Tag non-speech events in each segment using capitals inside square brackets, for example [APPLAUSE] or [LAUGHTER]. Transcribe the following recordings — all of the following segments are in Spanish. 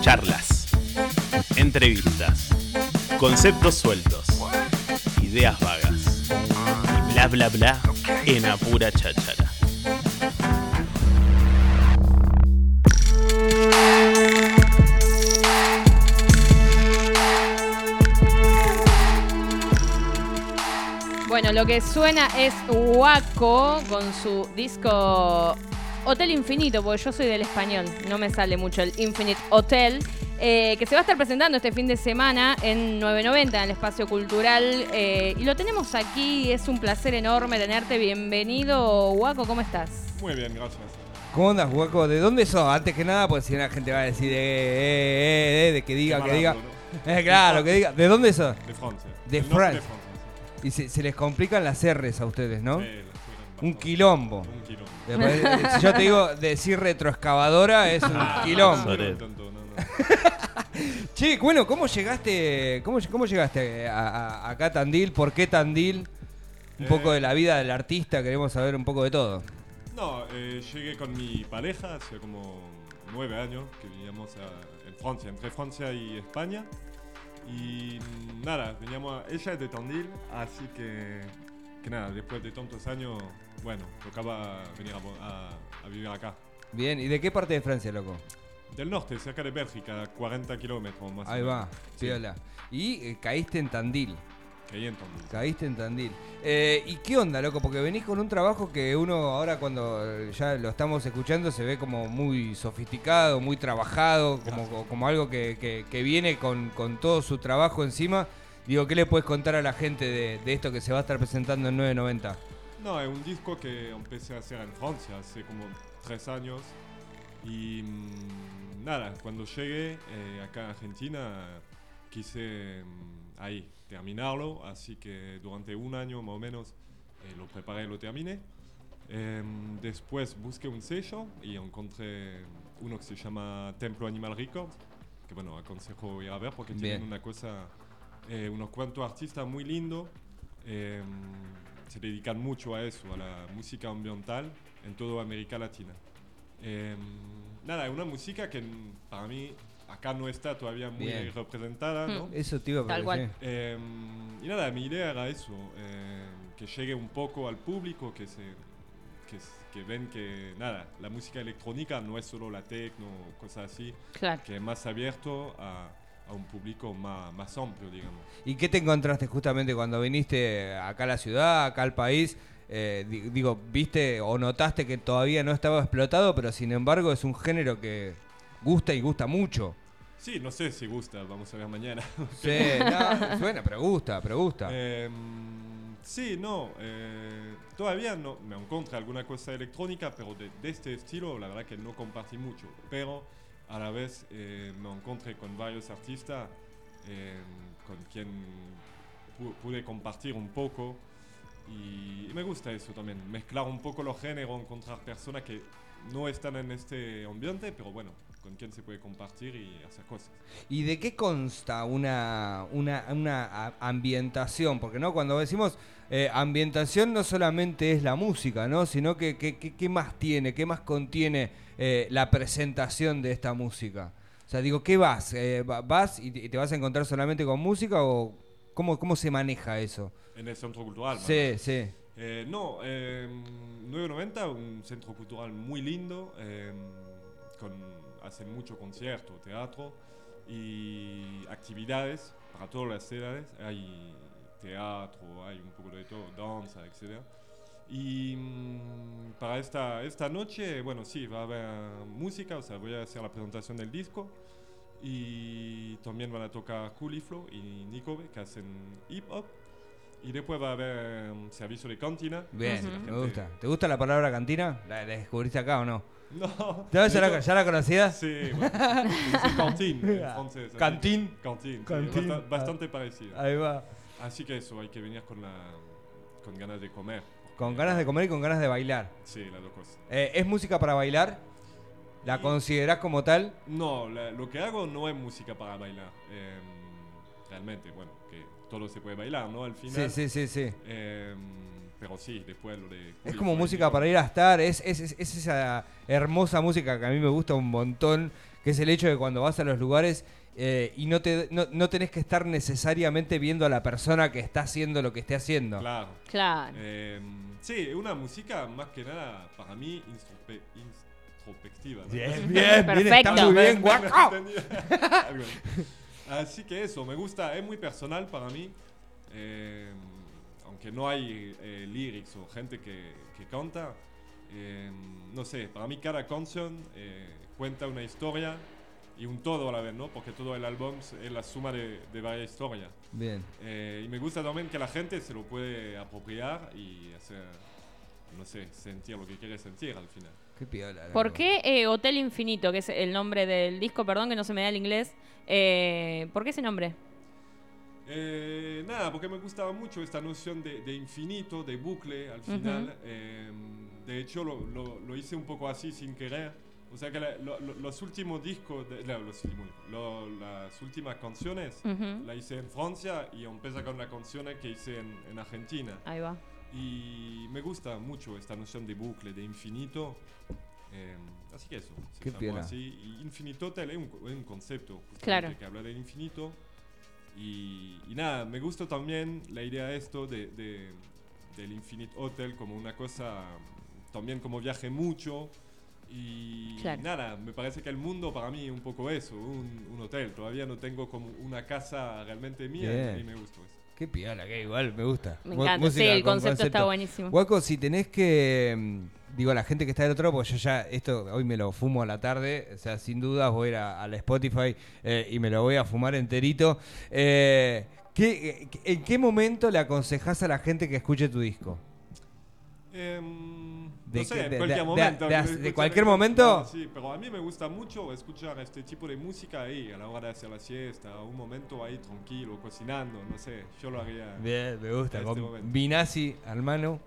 Charlas, entrevistas, conceptos sueltos, ideas vagas y bla bla bla en apura cháchara. Bueno, lo que suena es Waco con su disco Hotel Infinito, porque yo soy del español, no me sale mucho el Infinite Hotel, eh, que se va a estar presentando este fin de semana en 990 en el espacio cultural. eh, y lo tenemos aquí, es un placer enorme tenerte. Bienvenido, Waco, ¿cómo estás? Muy bien, gracias. ¿Cómo andas, Hueco? ¿De dónde sos? Antes que nada, pues si la gente va a decir, eh, eh, eh, de que diga, que diga. [LAUGHS] Eh, claro, que diga. ¿De dónde sos? De Francia. De. Francia, Y se, se les complican las R's a ustedes, ¿no? sí. Un quilombo. Un quilombo. Después, eh, si yo te digo decir retroexcavadora, es un Ah, quilombo. [LAUGHS] Che, bueno, ¿cómo llegaste, cómo, cómo llegaste a, a- acá a Tandil? ¿Por qué Tandil? Un Eh. poco de la vida del artista, queremos saber un poco de todo. No, eh, llegué con mi pareja hace como nueve años que vivíamos a- en Francia, entre Francia y España. Y mm, nada, veníamos a- ella es de Tandil, así que, que nada, después de tantos años, bueno, tocaba venir a, mo- a- a vivir acá. Bien, ¿y de qué parte de Francia, loco? Del norte, cerca de Bélgica, 40 kilómetros más Ahí va, Sí, piola. Y eh, caíste en Tandil. ahí en Tandil. Caíste en Tandil. Eh, ¿Y qué onda, loco? Porque venís con un trabajo que uno ahora cuando eh, ya lo estamos escuchando se ve como muy sofisticado, muy trabajado, como, como algo que, que- que viene con, con todo su trabajo encima. Digo, ¿qué le puedes contar a la gente de, de esto que se va a estar presentando en 990? No, es un disco que empecé a hacer en Francia hace como tres años. Y mm, nada, cuando llegué eh, acá en Argentina quise mm, ahí terminarlo, así que durante un año más o menos eh, lo preparé y lo terminé. Em, después busqué un sello y encontré uno que se llama Templo Animal Records, que bueno, aconsejo ir a ver porque tienen Bien. una cosa, eh, unos cuantos artistas muy lindos. Se dedican mucho a eso, a la música ambiental en toda América Latina. Em, nada, es una música que para mí acá no está todavía muy Bien. representada, ¿no? Hmm. Eso te iba a Tal cual. Em, y nada, mi idea era eso, em, que llegue un poco al público, que se que, que ven que nada, la música electrónica no es solo la techno o cosas así, Claro. que es más abierto a, a un público más, más amplio, digamos. ¿Y qué te encontraste justamente cuando viniste acá a la ciudad, acá al país? Eh, di- digo, ¿viste o notaste que todavía no estaba explotado, pero sin embargo es un género que gusta y gusta mucho? Sí, no sé si gusta, vamos a ver mañana. Sí, no, suena, pero gusta, pero gusta. Em, sí, no, eh, todavía no me encontré alguna cosa electrónica, pero de, de este estilo la verdad que no compartí mucho. Pero a la vez eh, me encontré con varios artistas em, con quien pu- pude compartir un poco y, y me gusta eso también, mezclar un poco los géneros, encontrar personas que no están en este ambiente, pero bueno, con quien se puede compartir y hacer cosas. ¿Y de qué consta una, una, una ambientación? Porque no cuando decimos eh, ambientación no solamente es la música, ¿no? Sino que, qué más tiene, qué más contiene eh, la presentación de esta música. O sea, digo, ¿qué vas? Eh, va- ¿Vas y te, vas a encontrar solamente con música o cómo, cómo se maneja eso? En el centro cultural. Sí, sí. Eh, no, eh, 990, un centro cultural muy lindo, eh, con, hacen mucho concierto, teatro y actividades para todas las edades. Hay teatro, hay un poco de todo, danza, etc. Y mm, para esta, esta noche, bueno, sí, va a haber música, o sea, voy a hacer la presentación del disco. Y también van a tocar Culiflo y Nicobe, que hacen hip hop. Y después va a haber um, servicio de cantina. Bien, me gusta. ¿Te gusta la palabra cantina? ¿La, la descubriste acá o no? No. ¿Ya, ya la, ya la conocías? Sí, bueno. Cantín en [LAUGHS] francés. Cantín. Cantín. sí, bastante parecido. Ahí va. Así que eso, hay que venir con, la, con ganas de comer. Con ganas de comer y con ganas de bailar. Sí, las dos cosas. Eh, ¿Es música para bailar? ¿La Y- considerás como tal? No, la- lo que hago no es música para bailar. Em, realmente, bueno, que todo se puede bailar, ¿no? Al Sí, final. sí, sí, sí. Em, pero sí, después lo de... Es como música para ir a estar, es, es, es, es esa hermosa música que a mí me gusta un montón, que es el hecho de cuando vas a los lugares eh, y no, te, no, no tenés que estar necesariamente viendo a la persona que está haciendo lo que esté haciendo. Claro. Claro. Eh, sí, una música más que nada para mí introspectiva. ¿no? Bien, bien, bien, Perfecto. está muy bien, guaco. [LAUGHS] así. Así que eso, me gusta, es muy personal para mí. eh, aunque no hay eh, lyrics o gente que, que canta, eh, no sé, para mí cada canción eh, cuenta una historia y un todo a la vez, ¿no? Porque todo el álbum es la suma de, de varias historias. Bien. Eh, y me gusta también que la gente se lo puede apropiar y hacer, no sé, sentir lo que quiere sentir al final. Qué piola. ¿Por qué eh, Hotel Infinito, que es el nombre del disco, perdón que no se me da el inglés? eh, ¿Por qué ese nombre? Eh, nada, porque me gustaba mucho esta noción de, de infinito, de bucle al final. Eh, de hecho, lo, lo- lo hice un poco así sin querer. O sea que la- lo- lo- los últimos discos, de- no, los últimos, las últimas canciones, Ujú. la hice en Francia y empecé con la canción que hice en, en Argentina. Ahí va. Y me gusta mucho esta noción de bucle, de infinito. Eh, así que eso. se Qué así. Y Infinito Hotel es un, es un concepto Claro. que habla del infinito. Y, y nada, me gusta también la idea de esto de, de- del Infinite Hotel como una cosa, también como viaje mucho. Y Claro. nada, me parece que el mundo para mí es un poco eso, un, un hotel. Todavía no tengo como una casa realmente mía Bien. y me gusta eso. Qué piola, que igual me gusta. Me encanta. Sí, música el con concepto está buenísimo. Guaco, si tenés que. Digo, la gente que está del otro lado, porque yo ya, esto hoy me lo fumo a la tarde, o sea, sin dudas voy a ir a, a la Spotify eh, y me lo voy a fumar enterito. Eh, ¿qué- eh, ¿En qué momento le aconsejás a la gente que escuche tu disco? Em, De no sé, en cualquier de- momento. de- cualquier sí, pero a mí me gusta mucho escuchar este tipo de música ahí, a la hora de hacer la siesta, un momento ahí tranquilo, cocinando, no sé, yo lo haría. Bien, me gusta. Con este momento. Vinazzi al mano.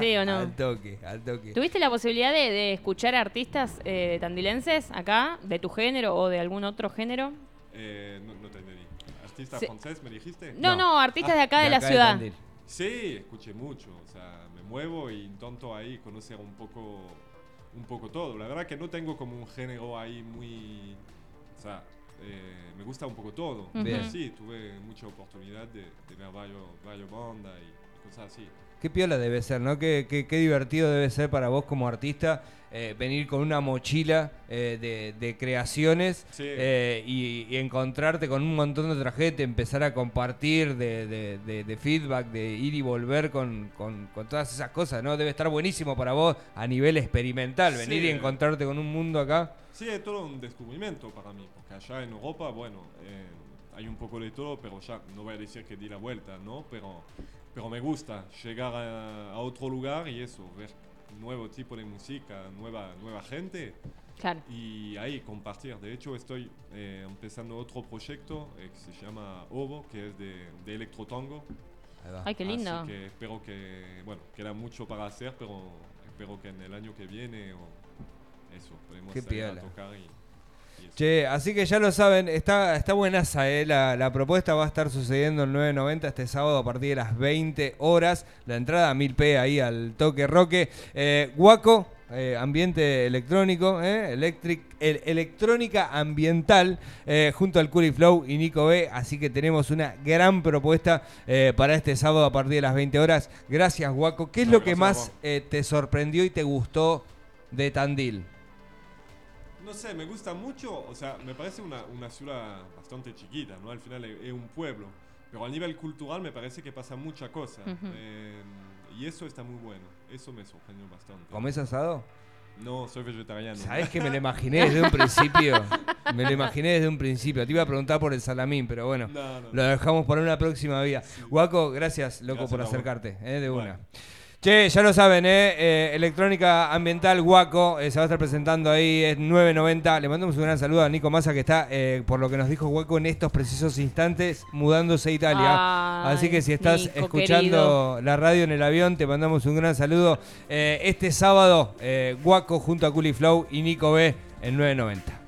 ¿Sí o [LAUGHS] no? Al toque, al toque. ¿Tuviste la posibilidad de, de escuchar artistas eh, tandilenses acá, de tu género o de algún otro género? Eh, no, no te entendí. ¿Artista Sí. francés me dijiste? No, No. no, artistas de acá de, la acá ciudad. Tandil. Sí, escuché mucho, o sea, me muevo y intento ahí conocer un poco, un poco todo. La verdad que no tengo como un género ahí muy, o sea, eh, me gusta un poco todo. Sí, tuve mucha oportunidad de, de ver varios, varios bandas y cosas así. Qué piola debe ser, ¿no? Qué, qué- qué divertido debe ser para vos como artista eh, venir con una mochila eh, de, de creaciones Sí. eh, y, y encontrarte con un montón de otra gente, empezar a compartir de, de- de- feedback, de ir y volver con, con- con todas esas cosas, ¿no? Debe estar buenísimo para vos a nivel experimental, venir Sí. y encontrarte con un mundo acá. Sí, es todo un descubrimiento para mí, porque allá en Europa, bueno, hay un poco de todo, pero ya no voy a decir que di la vuelta, ¿no? Pero, pero me gusta llegar a, a otro lugar y eso, ver nuevo tipo de música, nueva, nueva gente Claro. y ahí compartir. De hecho, estoy eh, empezando otro proyecto eh, que se llama Ovo, que es de, de electrotango. Ay, qué lindo. Así que espero que, bueno, queda mucho para hacer, pero espero que en el año que viene o eso, podemos Qué salir a tocar y. Che, así que ya lo saben, está, está buenaza, eh, la, la propuesta va a estar sucediendo en 9.90 este sábado a partir de las 20 horas. La entrada 1000p ahí al toque roque. Eh, Guaco, eh, ambiente electrónico, eh, electric, el- electrónica ambiental, eh, junto al Curi Flow y Nico B. Así que tenemos una gran propuesta para este sábado a partir de las 20 horas. Gracias, Guaco. ¿Qué es No, lo que a más te sorprendió y te gustó de Tandil? No sé, me gusta mucho, o sea, me parece una, una ciudad bastante chiquita, ¿no? Al final es, es un pueblo, pero a nivel cultural me parece que pasa mucha cosa. Eh, y eso está muy bueno, eso me sorprendió bastante. ¿Comés asado? No, soy vegetariano. Sabes que me lo imaginé desde un principio. Me lo imaginé desde un principio. Te iba a preguntar por el salamín, pero bueno, No, no. lo dejamos para una próxima vía. Guaco, gracias, loco, Gracias por acercarte, eh, de Bueno. una. Che, ya lo saben, eh, eh, Electrónica Ambiental Guaco eh, se va a estar presentando ahí, es 9.90. Le mandamos un gran saludo a Nico Massa que está, eh, por lo que nos dijo Guaco, en estos precisos instantes mudándose a Italia. Ay, Así que si estás Nico, escuchando la radio en el avión, te mandamos un gran saludo. Este sábado, Guaco junto a Culi Flow y Nico B en 990.